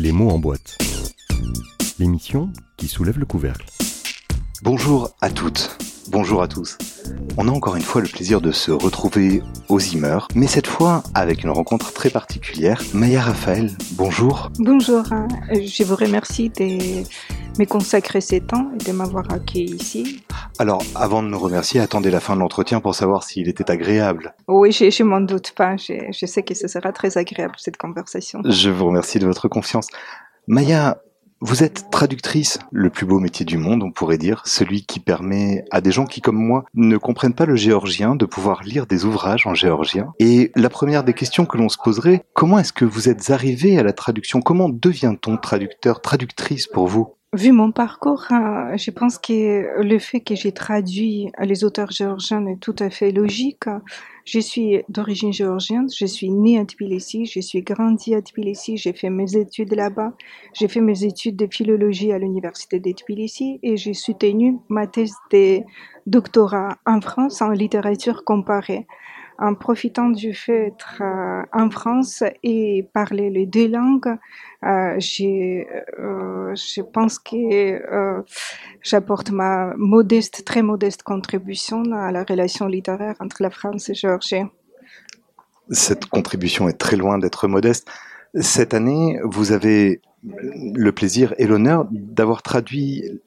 Les mots en boîte. L'émission qui soulève le couvercle. Bonjour à toutes, bonjour à tous. On a encore une fois le plaisir de se retrouver aux Zimmer, mais cette fois avec une rencontre très particulière. Maya Raphaël, bonjour. Bonjour, hein. je vous remercie de me consacrer ces temps et de m'avoir accueilli ici. Alors, avant de me remercier, attendez la fin de l'entretien pour savoir s'il était agréable. Oui, je, je m'en doute pas, je, je sais que ce sera très agréable cette conversation. Je vous remercie de votre confiance. Maya, vous êtes traductrice, le plus beau métier du monde, on pourrait dire, celui qui permet à des gens qui, comme moi, ne comprennent pas le géorgien de pouvoir lire des ouvrages en géorgien. Et la première des questions que l'on se poserait, comment est-ce que vous êtes arrivé à la traduction? Comment devient-on traducteur, traductrice pour vous? Vu mon parcours, hein, je pense que le fait que j'ai traduit les auteurs géorgiens est tout à fait logique. Je suis d'origine géorgienne, je suis née à Tbilissi, je suis grandie à Tbilissi, j'ai fait mes études là-bas, j'ai fait mes études de philologie à l'université de Tbilissi et j'ai soutenu ma thèse de doctorat en France en littérature comparée en profitant du fait d'être euh, en France et parler les deux langues, euh, euh, je pense que j'apporte ma modeste, très modeste contribution à la relation littéraire entre la France et Géorgie. Cette contribution est très loin d'être modeste. Cette année, vous avez le plaisir et l'honneur d'avoir traduit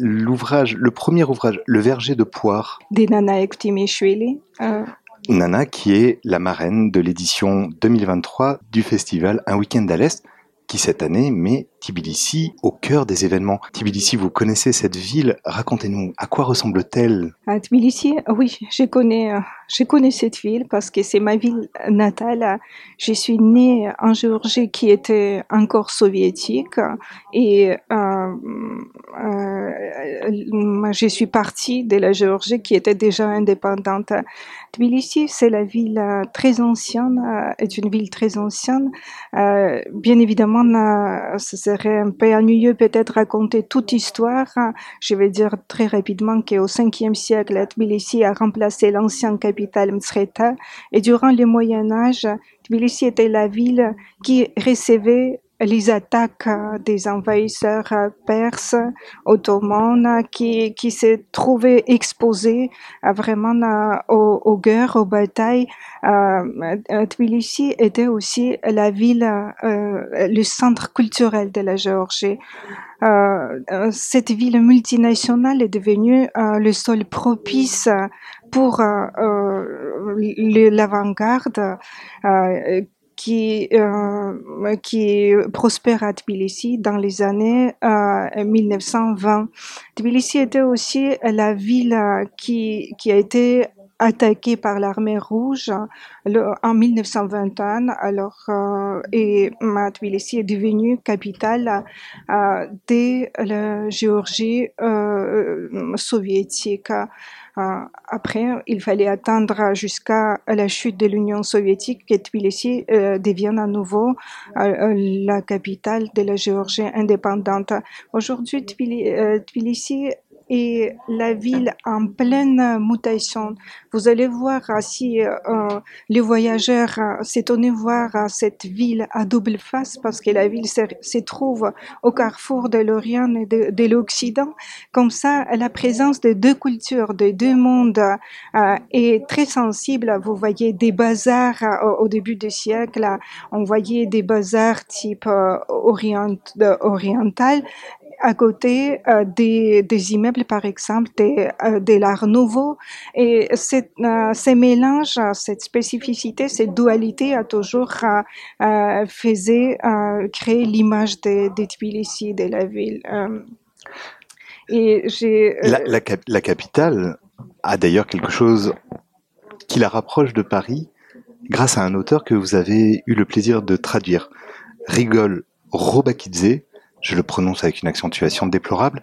l'ouvrage, le premier ouvrage, Le Verger de Poire. Ektimishvili. Euh, Nana, qui est la marraine de l'édition 2023 du festival Un week-end à l'Est, qui cette année met Tbilissi au cœur des événements. Tbilissi, vous connaissez cette ville, racontez-nous, à quoi ressemble-t-elle? Tbilissi, oui, je connais, euh, je connais cette ville parce que c'est ma ville natale. Je suis née en Géorgie qui était encore soviétique et euh, euh, je suis partie de la Géorgie qui était déjà indépendante. Tbilissi, c'est la ville euh, très ancienne, est une ville très ancienne. Bien évidemment, euh, ce serait un peu ennuyeux peut-être raconter toute histoire. Je vais dire très rapidement qu'au 5e siècle, Tbilissi a remplacé l'ancienne capitale Mtsreta et durant le Moyen Âge, Tbilissi était la ville qui recevait les attaques des envahisseurs perses, ottomans, qui, qui s'est trouvé exposés vraiment aux, aux, guerres, aux batailles. Euh, Tbilissi était aussi la ville, euh, le centre culturel de la Géorgie. Euh, cette ville multinationale est devenue euh, le sol propice pour euh, l'avant-garde qui, euh, qui prospère à Tbilissi dans les années euh, 1920. Tbilissi était aussi la ville qui, qui a été attaquée par l'armée rouge en 1921 alors euh, et Tbilissi est devenue capitale euh, de la Géorgie euh, soviétique. Euh, après, il fallait attendre jusqu'à la chute de l'Union soviétique que Tbilissi euh, devienne à nouveau euh, la capitale de la Géorgie indépendante. Aujourd'hui, Tbilissi et la ville en pleine mutation. Vous allez voir si euh, les voyageurs euh, s'étonnent voir euh, cette ville à double face parce que la ville se, trouve au carrefour de l'Orient et de, de l'Occident. Comme ça, la présence de deux cultures, de deux mondes euh, est très sensible. Vous voyez des bazars au, début du siècle, on voyait des bazars type orient, oriental à côté euh, des, des, immeubles, par exemple, de, euh, l'art nouveau. Et euh, ces mélanges, cette spécificité, cette dualité a toujours faisait créer l'image de, de Tbilissi, de la ville. et j'ai, la, la, capitale a d'ailleurs quelque chose qui la rapproche de Paris grâce à un auteur que vous avez eu le plaisir de traduire. Rigole Robakidze, je le prononce avec une accentuation déplorable,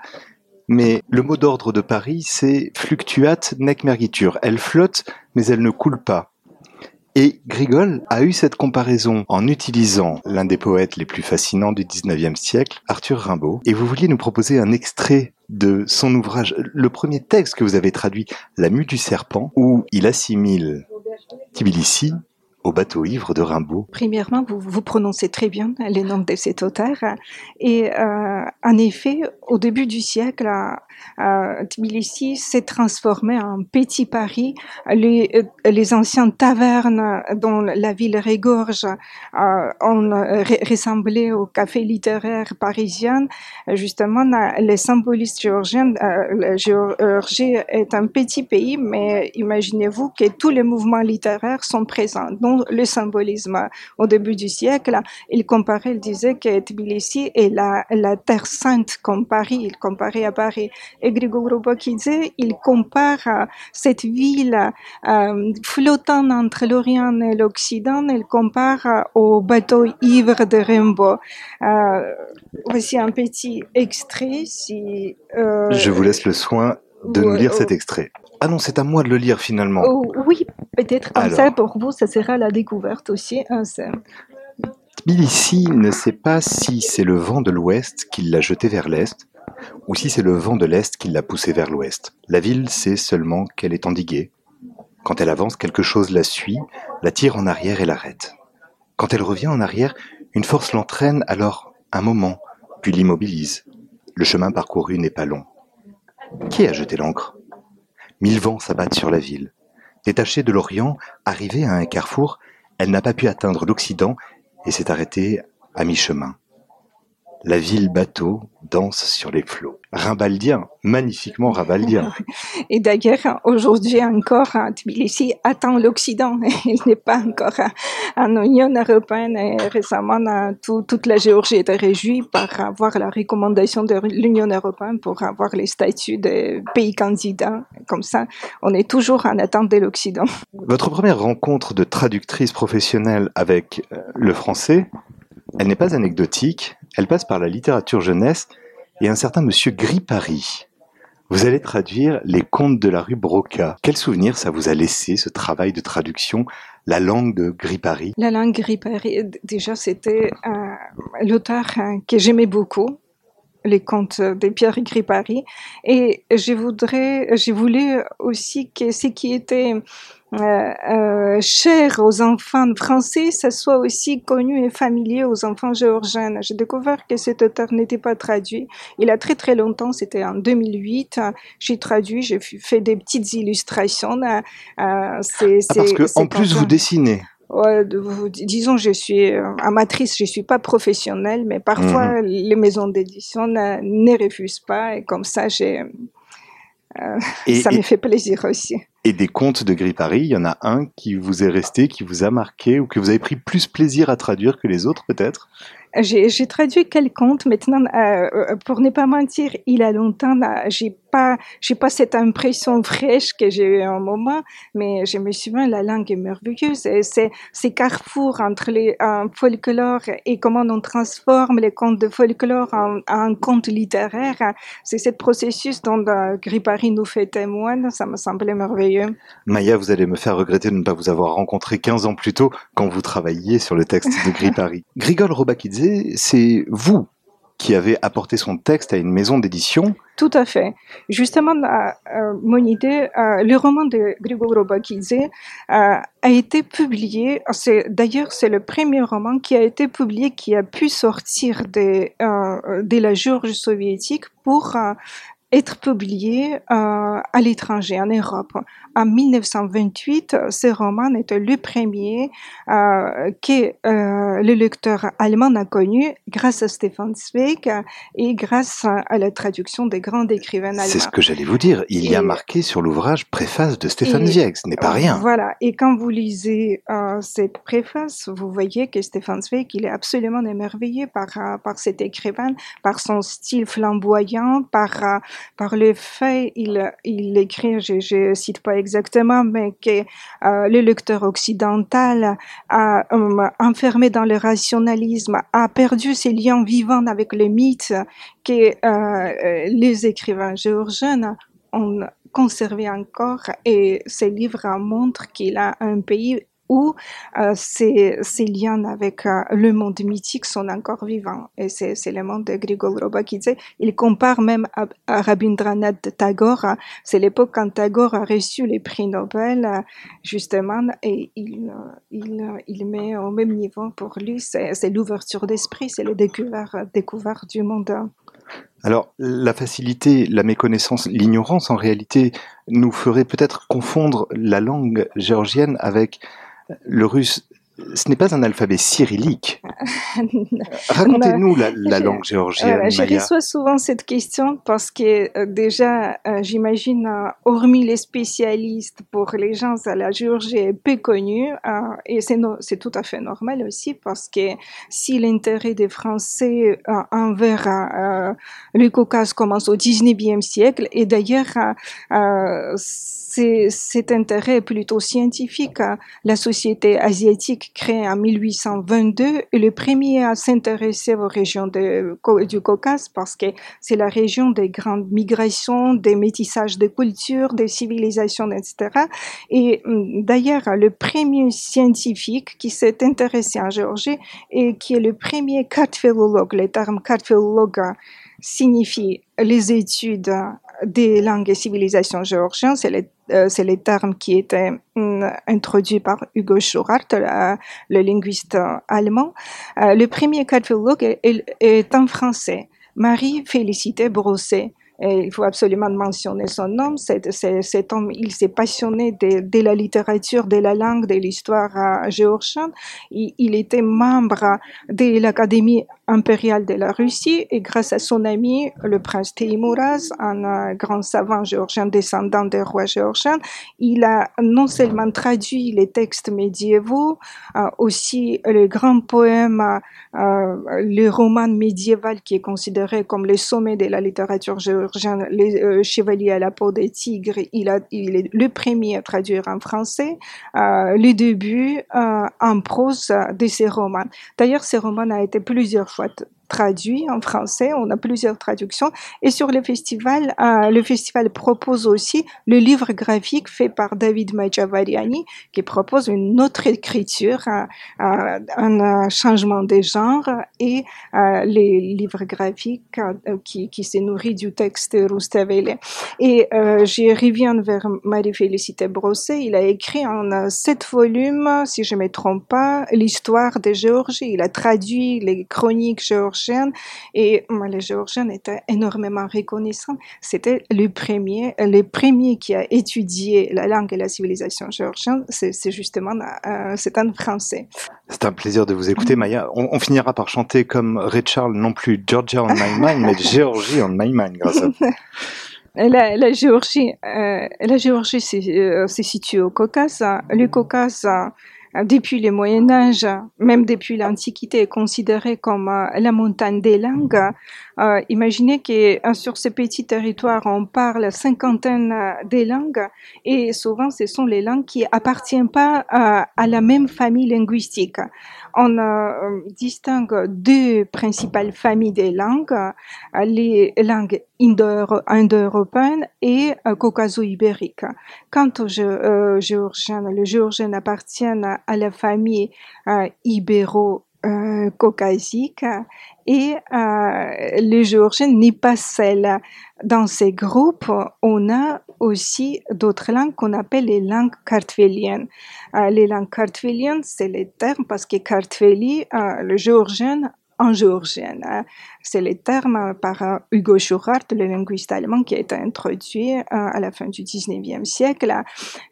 mais le mot d'ordre de Paris, c'est fluctuate nec mergitur. Elle flotte, mais elle ne coule pas. Et Grigol a eu cette comparaison en utilisant l'un des poètes les plus fascinants du 19e siècle, Arthur Rimbaud. Et vous vouliez nous proposer un extrait de son ouvrage, le premier texte que vous avez traduit, La mue du serpent, où il assimile Tbilissi au bateau ivre de Rimbaud Premièrement, vous, prononcez très bien les noms de cet auteur. Et euh, en effet, au début du siècle, euh, Tbilissi s'est transformé en petit Paris. Les, les anciennes tavernes dont la ville régorge euh, ont ressemblé au café littéraire parisien. Justement, les symbolistes géorgiens, euh, la Géorgie est un petit pays, mais imaginez-vous que tous les mouvements littéraires sont présents, le symbolisme. Au début du siècle, il comparait, il disait que Tbilissi est la, la terre sainte comme Paris, il comparait à Paris. Et Grigoro Bakidze, il compare cette ville euh, flottant entre l'Orient et l'Occident, il compare au bateau ivre de Rimbaud. Euh, voici un petit extrait. Si, euh, Je vous laisse le soin de nous lire cet extrait. Ah non, c'est à moi de le lire finalement. Oh, oui, peut-être comme ça pour vous, ça sera la découverte aussi. Hein, Tbilissi ne sait pas si c'est le vent de l'ouest qui l'a jeté vers l'est, ou si c'est le vent de l'est qui l'a poussé vers l'ouest. La ville sait seulement qu'elle est endiguée. Quand elle avance, quelque chose la suit, la tire en arrière et l'arrête. Quand elle revient en arrière, une force l'entraîne alors un moment, puis l'immobilise. Le chemin parcouru n'est pas long. Qui a jeté l'encre Mille vents s'abattent sur la ville. Détachée de l'Orient, arrivée à un carrefour, elle n'a pas pu atteindre l'Occident et s'est arrêtée à mi-chemin. La ville bateau danse sur les flots. Rimbaldien, magnifiquement rimbaldien. Et d'ailleurs, aujourd'hui encore, Tbilissi attend l'Occident. Il n'est pas encore en Union européenne. Et récemment, toute la Géorgie était réjouie par avoir la recommandation de l'Union européenne pour avoir les statuts de pays candidats. Comme ça, on est toujours en attente de l'Occident. Votre première rencontre de traductrice professionnelle avec euh, le français, elle n'est pas anecdotique, elle passe par la littérature jeunesse et un certain monsieur Gripari. Vous allez traduire les contes de la rue Broca. Quel souvenir ça vous a laissé, ce travail de traduction, la langue de Gripari? La langue Gripari, déjà, c'était l'auteur euh, que j'aimais beaucoup, les contes de Pierre Gripari. Et je voudrais, j'ai voulu aussi que ce qui était euh, euh, cher aux enfants français, ça soit aussi connu et familier aux enfants géorgiens. J'ai découvert que cet auteur n'était pas traduit. Il a très très longtemps, c'était en 2008. J'ai traduit, j'ai fait des petites illustrations. Euh, ah, parce que en plus vous dessinez. Ouais, disons, je suis amatrice, je suis pas professionnelle, mais parfois mhm. les maisons d'édition ne, refusent pas et comme ça, j'ai, ça me fait plaisir aussi. Et des contes de Gris Paris, il y en a un qui vous est resté, qui vous a marqué ou que vous avez pris plus plaisir à traduire que les autres peut-être? J'ai traduit quel conte maintenant, euh, euh, pour ne pas mentir, il a longtemps, j'ai pas, j'ai pas cette impression fraîche que j'ai eu un moment, mais je me souviens, la langue est merveilleuse. Et c'est, ces carrefours entre les euh, folklore et comment on transforme les contes de folklore en, en contes littéraires. C'est ce processus dont euh, Gripari nous fait témoin. Ça me semblait merveilleux. Maya, vous allez me faire regretter de ne pas vous avoir rencontré 15 ans plus tôt quand vous travailliez sur le texte de Gripari. Grigol Robakidze, c'est vous qui avait apporté son texte à une maison d'édition. Tout à fait. Justement, euh, euh mon idée, euh, le roman de Grigoro Bakidze euh, a été publié. D'ailleurs, c'est le premier roman qui a été publié, qui a pu sortir de, de la Géorgie soviétique pour être publié euh, à l'étranger, en Europe. En 1928, ce roman était le premier euh, que euh, le lecteur allemand a connu grâce à Stefan Zweig et grâce à la traduction des grands écrivains allemands. C'est ce que j'allais vous dire. Il y a marqué sur l'ouvrage préface de Stefan Zweig. Ce n'est pas rien. Voilà. Et quand vous lisez cette préface, vous voyez que Stefan Zweig, il est absolument émerveillé par, par cet écrivain, par son style flamboyant, par par le fait, il, écrit, je ne cite pas exactement, mais que euh, le lecteur occidental a euh, enfermé dans le rationalisme, a perdu ses liens vivants avec le mythe que euh, les écrivains géorgiens ont conservé encore. Et ces livres montrent qu'il a un pays où euh, ces, liens avec euh, le monde mythique sont encore vivants. Et c'est, le monde de Grigol Roba qui disait, il compare même à, Rabindranath Tagore. C'est l'époque quand Tagore a reçu les prix Nobel, euh, justement, et il, il, il met au même niveau pour lui. C'est l'ouverture d'esprit, c'est le découvert, découvert du monde. Alors, la facilité, la méconnaissance, l'ignorance, en réalité, nous ferait peut-être confondre la langue géorgienne avec le russe ce n'est pas un alphabet cyrillique. Racontez-nous la, langue géorgienne. je reçois souvent cette question parce que euh, déjà, euh, j'imagine, euh, hormis les spécialistes, pour les gens à la Géorgie est peu connu et c'est tout à fait normal aussi parce que si l'intérêt des Français envers le Caucase commence au 19e siècle et d'ailleurs cet intérêt est plutôt scientifique. La société asiatique créée en 1822 est le premier à s'intéresser aux régions du Caucase parce que c'est la région des grandes migrations, des métissages de cultures, des civilisations, etc. Et hum, d'ailleurs, le premier scientifique qui s'est intéressé en Géorgie et qui est le premier cartphilologue, le terme cartphilologue signifie les études des langues et civilisations géorgiennes, c'est les, euh, termes qui étaient hum, introduits par Hugo Schurart, le linguiste allemand. Euh, le premier catalogue est, est, en français. Marie Félicité Brosset. Et il faut absolument mentionner son nom. Cet, homme, il s'est passionné de, la littérature, de la langue, de l'histoire euh, géorgienne. Il, était membre de l'Académie impériale de la Russie et grâce à son ami, le prince Teimuraz, un euh, grand savant géorgien descendant des rois géorgiens, il a non seulement traduit les textes médiévaux, euh, aussi les grands poèmes, euh, le roman médiéval qui est considéré comme le sommet de la littérature géorgienne, les euh, chevaliers à la peau des tigres, il, a, il est le premier à traduire en français, euh, le début en prose de ces romans. D'ailleurs, ces romans a été plusieurs chouette traduit en français. On a plusieurs traductions. Et sur le festival, euh, le festival propose aussi le livre graphique fait par David Majavariani, qui propose une autre écriture, euh, euh, un changement des genres et les livres graphiques qui, qui se nourrit du texte Roustavele. Et j'y reviens vers Marie-Félicité Brosset. Il a écrit en sept volumes, si je ne me trompe pas, l'histoire de Géorgie. Il a traduit les chroniques géorgiennes et moi, les Géorgiens étaient énormément reconnaissants. C'était le premier, le premier qui a étudié la langue et la civilisation géorgienne, c'est justement euh, c'est un Français. C'est un plaisir de vous écouter, Maya. On, finira par chanter comme Ray Charles, non plus Georgia on my mind, mais Géorgie on my mind, grâce à vous. La, la, Géorgie, euh, la Géorgie c'est euh, situé au Caucase. Le Caucase depuis le Moyen Âge, même depuis l'Antiquité, est considéré comme euh, la montagne des langues. Euh, imaginez que sur ce petit territoire, on parle cinquantaine de langues et souvent ce sont les langues qui appartiennent pas à la même famille linguistique on euh, distingue deux principales familles des langues, euh, les langues indo-européennes et euh, caucaso-ibériques. Quant au géorgien, le géorgien appartient à la famille ibéro caucasique et le géorgien n'est pas seul. Dans ces groupes, on a aussi d'autres langues qu'on appelle les langues kartveliennes. Euh, les langues kartveliennes, c'est les termes parce que kartveli, euh, le géorgien, en géorgien. Hein. C'est les termes par euh, Hugo Schurart, le linguiste allemand, qui a été introduit à la fin du 19e siècle.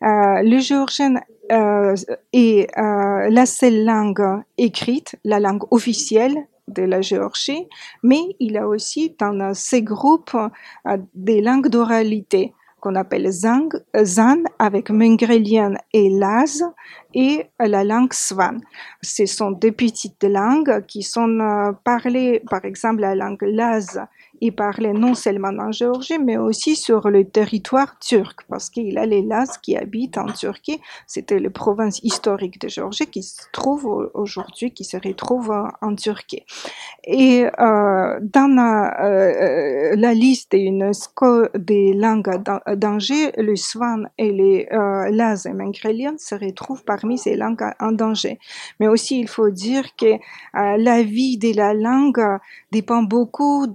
le géorgien est la seule langue écrite, la langue officielle de la Géorgie, mais il a aussi dans ces groupes des langues d'oralité qu'on appelle Zang, Zan avec Mengrelien et Laz et la langue Svan. Ce sont des petites langues qui sont euh, parlées, par exemple la langue Laz il parlait non seulement en Géorgie, mais aussi sur le territoire turc, parce qu'il a les Laz qui habitent en Turquie. C'était la province historique de Géorgie qui se trouve aujourd'hui, qui se retrouve en Turquie. Et euh, dans la, euh, la liste des langues d'Angers, le swan et les euh, Laz et Mengrelian se retrouvent parmi ces langues en danger. Mais aussi, il faut dire que euh, la vie de la langue dépend beaucoup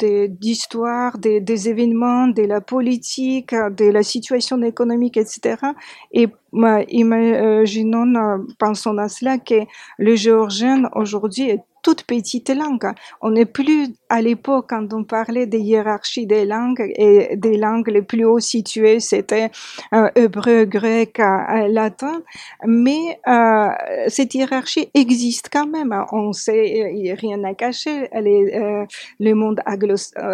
des, des événements, de la politique, de la situation économique, etc. Et imaginons, euh, pensons à cela, que le géorgien aujourd'hui est toute petite langue. On n'est plus à l'époque quand on parlait des hiérarchies des langues et des langues les plus haut situées, c'était euh, hébreu, grec, euh, latin. Mais euh, cette hiérarchie existe quand même. On sait, il n'y a rien à cacher. Euh, le monde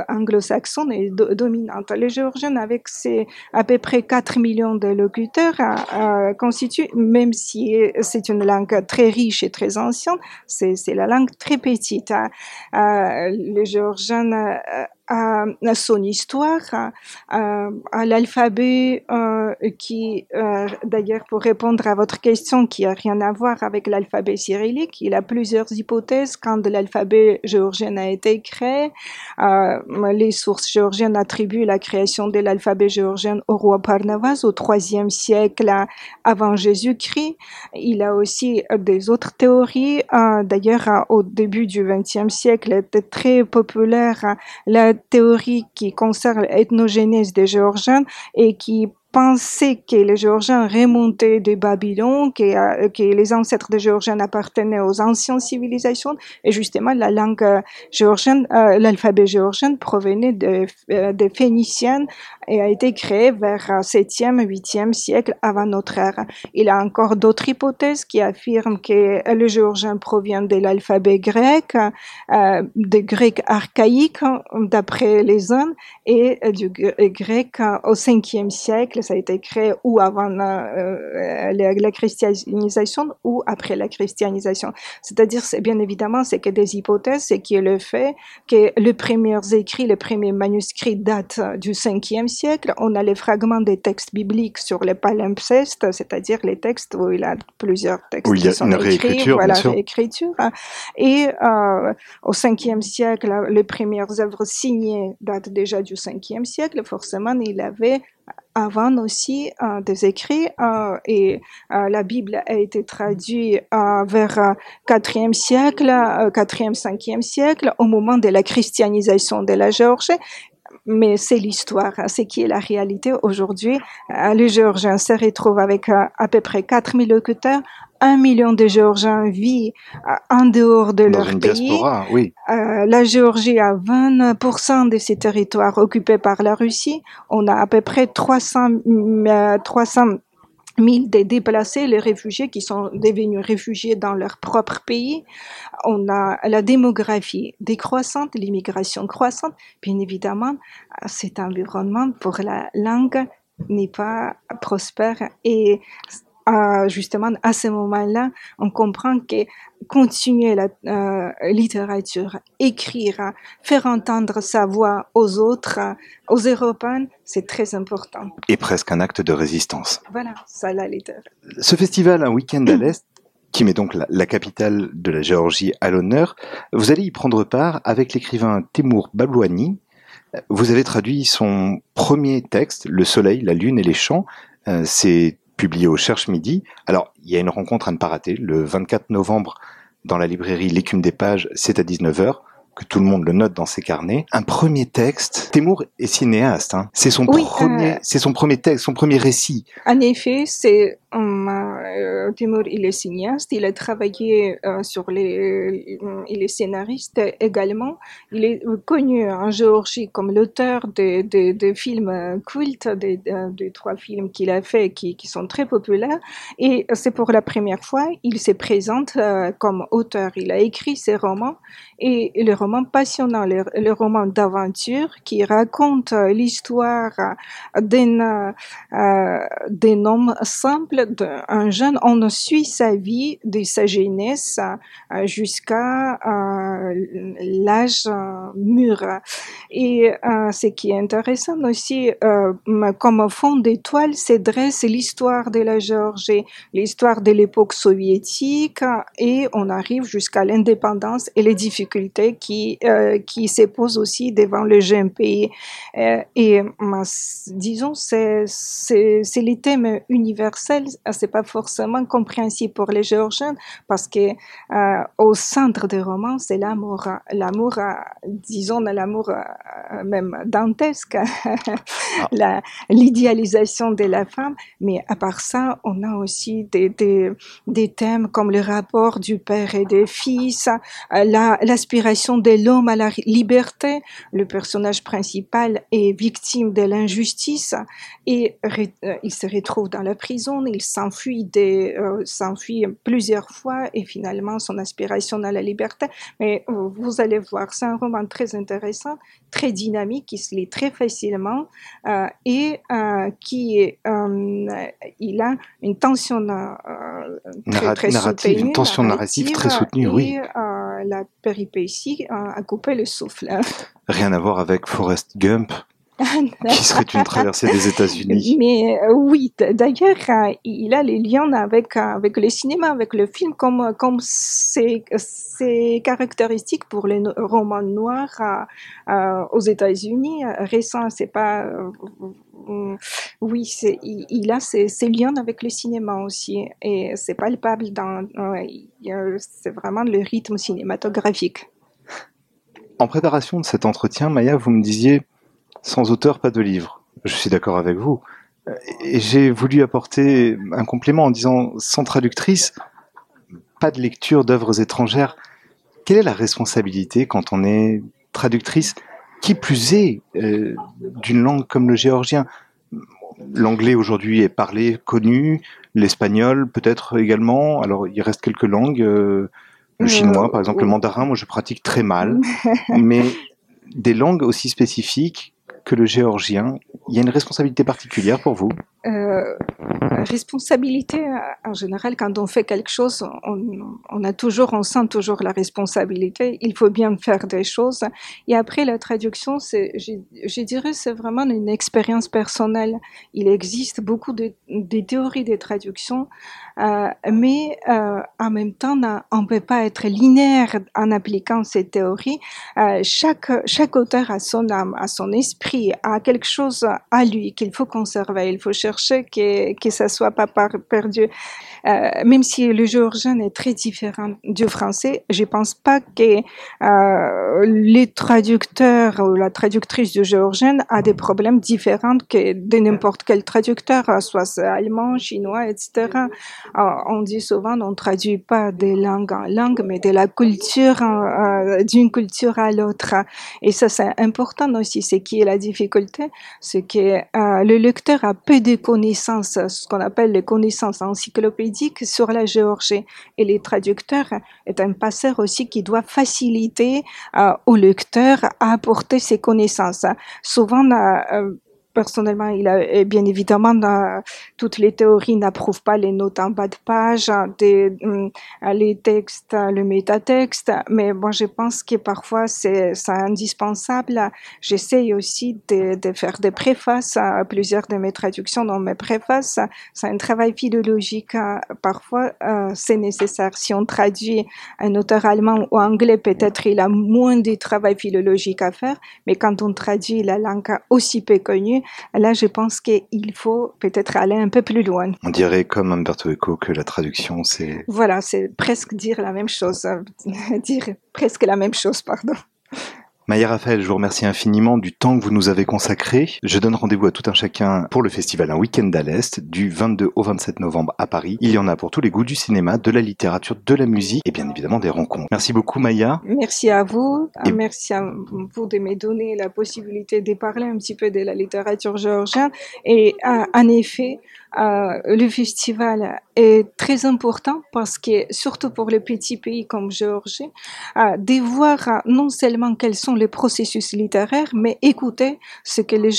anglo-saxon est dominante. Les Géorgiens, avec ses à peu près 4 millions de locuteurs, constituent, même si c'est une langue très riche et très ancienne, c'est la langue très petite. Hein. Euh, les Géorgiens euh, à, son histoire, à, l'alphabet euh, qui, euh, d'ailleurs, pour répondre à votre question, qui a rien à voir avec l'alphabet cyrillique, il a plusieurs hypothèses quand l'alphabet géorgien a été créé. Euh, les sources géorgiennes attribuent la création de l'alphabet géorgien au roi Parnavas au troisième siècle avant Jésus-Christ. Il a aussi des autres théories. d'ailleurs, au début du XXe siècle, était très populaire la théorie qui concerne l'ethnogénèse des Géorgiens et qui pensait que les Géorgiens remontaient de Babylone, que, euh, que les ancêtres des Géorgiens appartenaient aux anciennes civilisations, et justement la langue géorgienne, euh, l'alphabet géorgien provenait de, euh, des Phéniciennes et a été créé vers 7e, 8e siècle avant notre ère. Il y a encore d'autres hypothèses qui affirment que le géorgien provient de l'alphabet grec, euh, des grecs archaïques d'après les uns, et du grec au 5e siècle ça a été créé ou avant euh, la, christianisation ou après la christianisation. C'est-à-dire, c'est bien évidemment, c'est que des hypothèses, c'est qui est le fait que les premiers écrits, les premiers manuscrits datent du 5e siècle. On a les fragments des textes bibliques sur les palimpsestes, c'est-à-dire les textes où il y a plusieurs textes où il y a qui sont une réécriture, voilà, réécriture. Et euh, au 5e siècle, les premières œuvres signées datent déjà du 5e siècle. Forcément, il avait avant aussi euh, des écrits euh, et euh, la Bible a été traduite vers 4e siècle, 4e, 5e siècle, au moment de la christianisation de la Géorgie mais c'est l'histoire, hein, c'est qui est la réalité aujourd'hui. Les Géorgiens se retrouvent avec à peu près 4000 locuteurs, un million de Géorgiens vivent euh, en dehors de leur pays. oui. Euh, la Géorgie a 20% de ses territoires occupés par la Russie. On a à peu près 300, 300 000 des déplacés, les réfugiés qui sont devenus réfugiés dans leur propre pays. On a la démographie décroissante, l'immigration croissante. Bien évidemment, cet environnement pour la langue n'est pas prospère et justement, à ce moment-là, on comprend que continuer la euh, littérature, écrire, faire entendre sa voix aux autres, aux Européens, c'est très important. Et presque un acte de résistance. Voilà, ça la littérature. Ce festival, un week-end à l'Est, qui met donc la, la, capitale de la Géorgie à l'honneur, vous allez y prendre part avec l'écrivain Temur Bablouani. Vous avez traduit son premier texte, Le Soleil, la Lune et les Champs. Euh, c'est publié au Cherche Midi. Alors, il y a une rencontre à ne pas rater, le 24 novembre dans la librairie L'écume des pages, c'est à 19h que tout le monde le note dans ses carnets. Un premier texte. Temour est cinéaste. Hein. C'est son premier, euh, c'est son premier texte, son premier récit. En effet, c'est euh, Timur, il est cinéaste, il a travaillé euh, sur les, euh, il est scénariste également. Il est connu en Géorgie comme l'auteur de, de, de, films cultes, des de, trois films qu'il a fait qui, qui sont très populaires. Et c'est pour la première fois, il se présente euh, comme auteur. Il a écrit ses romans et le roman passionnant, le, le roman d'aventure qui raconte l'histoire d'un, d'un homme simple d'un jeune on suit sa vie de sa jeunesse jusqu'à l'âge mûr. Et ce qui est intéressant aussi, comme fond d'étoile, c'est dresse l'histoire de la Géorgie, l'histoire de l'époque soviétique, et on arrive jusqu'à l'indépendance et les difficultés qui qui se posent aussi devant le jeune pays. et disons, c'est c'est les thèmes universels, c'est pas forcément compréhensible pour les Géorgiens parce que euh, au centre des romans, c'est l'amour, l'amour, euh, disons l'amour euh, même dantesque, ah. l'idéalisation de la femme. Mais à part ça, on a aussi des, des, des thèmes comme le rapport du père et des fils, l'aspiration de l'homme à la liberté. Le personnage principal est victime de l'injustice et il se retrouve dans la prison, il s'enfuit euh, s'enfuit plusieurs fois et finalement son aspiration à la liberté. Mais euh, vous allez voir, c'est un roman très intéressant, très dynamique, qui se lit très facilement euh, et qui il a une tension très, très narrative, une tension narrative, très soutenue, et, oui. la péripétie a coupé le souffle. Rien à voir avec Forrest Gump qui serait une traversée des États-Unis. Mais euh, oui, d'ailleurs, euh, il a les liens avec euh, avec le cinéma, avec le film, comme comme c'est caractéristique pour les romans noirs aux États-Unis récents. C'est pas oui, c'est, il, a ces, liens avec le cinéma aussi, et c'est palpable dans, c'est vraiment le rythme cinématographique. En préparation de cet entretien, Maya, vous me disiez, sans auteur, pas de livre. Je suis d'accord avec vous. Et j'ai voulu apporter un complément en disant, sans traductrice, pas de lecture d'œuvres étrangères. Quelle est la responsabilité quand on est traductrice? Qui plus est, euh, d'une langue comme le géorgien? L'anglais aujourd'hui est parlé, connu, l'espagnol peut-être également. Alors il reste quelques langues, euh, le chinois par exemple, le mandarin, moi je pratique très mal. mais des langues aussi spécifiques, que le géorgien. Il y a une responsabilité particulière pour vous euh, Responsabilité, en général, quand on fait quelque chose, on, a toujours, on sent toujours la responsabilité. Il faut bien faire des choses. Et après, la traduction, c'est, je, dirais, c'est vraiment une expérience personnelle. Il existe beaucoup de, théories de traduction, euh, mais euh, en même temps, on ne peut pas être linéaire en appliquant ces théories. Euh, chaque, chaque auteur a son âme, a son esprit a quelque chose à lui qu'il faut conserver. Il faut chercher que, que ça soit pas perdu. Euh, même si le géorgien est très différent du français, je pense pas que euh, les traducteurs ou la traductrice du géorgien a des problèmes différents que de n'importe quel traducteur, soit allemand, chinois, etc. Euh, on dit souvent on traduit pas des langues en langue, mais de la culture euh, d'une culture à l'autre. Et ça c'est important aussi, c'est qui est la difficulté, c'est que euh, le lecteur a peu de connaissances, ce qu'on appelle les connaissances encyclopédiques sur la Géorgie. Et les traducteurs est un passeur aussi qui doit faciliter euh, au lecteur à apporter ses connaissances. Souvent, euh, personnellement, il a, bien évidemment, toutes les théories n'approuvent pas les notes en bas de page, des, hum, les textes, le métatexte, mais moi, je pense que parfois, c'est indispensable. J'essaye aussi de, de, faire des préfaces, plusieurs de mes traductions dans mes préfaces. C'est un travail philologique. Parfois, euh, c'est nécessaire. Si on traduit un auteur allemand ou anglais, peut-être il a moins de travail philologique à faire, mais quand on traduit la langue aussi peu connue, Là, je pense qu'il faut peut-être aller un peu plus loin. On dirait comme Umberto Eco que la traduction, c'est... Voilà, c'est presque dire la même chose, dire presque la même chose, pardon. Maya Raphaël, je vous remercie infiniment du temps que vous nous avez consacré. Je donne rendez-vous à tout un chacun pour le festival Un week-end à l'Est du 22 au 27 novembre à Paris. Il y en a pour tous les goûts du cinéma, de la littérature, de la musique et bien évidemment des rencontres. Merci beaucoup Maya. Merci à vous. Merci à vous de me donner la possibilité de parler un petit peu de la littérature géorgienne. Et euh, en effet, euh, le festival est très important parce que, surtout pour les petits pays comme Géorgie, euh, de voir euh, non seulement quels sont les processus littéraires, mais écouter ce que les,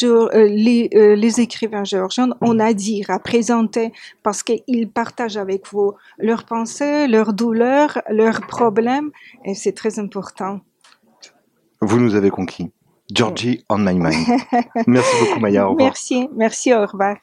les, les écrivains géorgiens ont à dire, à présenter, parce qu'ils partagent avec vous leurs pensées, leurs douleurs, leurs problèmes, et c'est très important. Vous nous avez conquis. Georgie on my mind. Merci beaucoup Maya. Au revoir. Merci, merci, au revoir.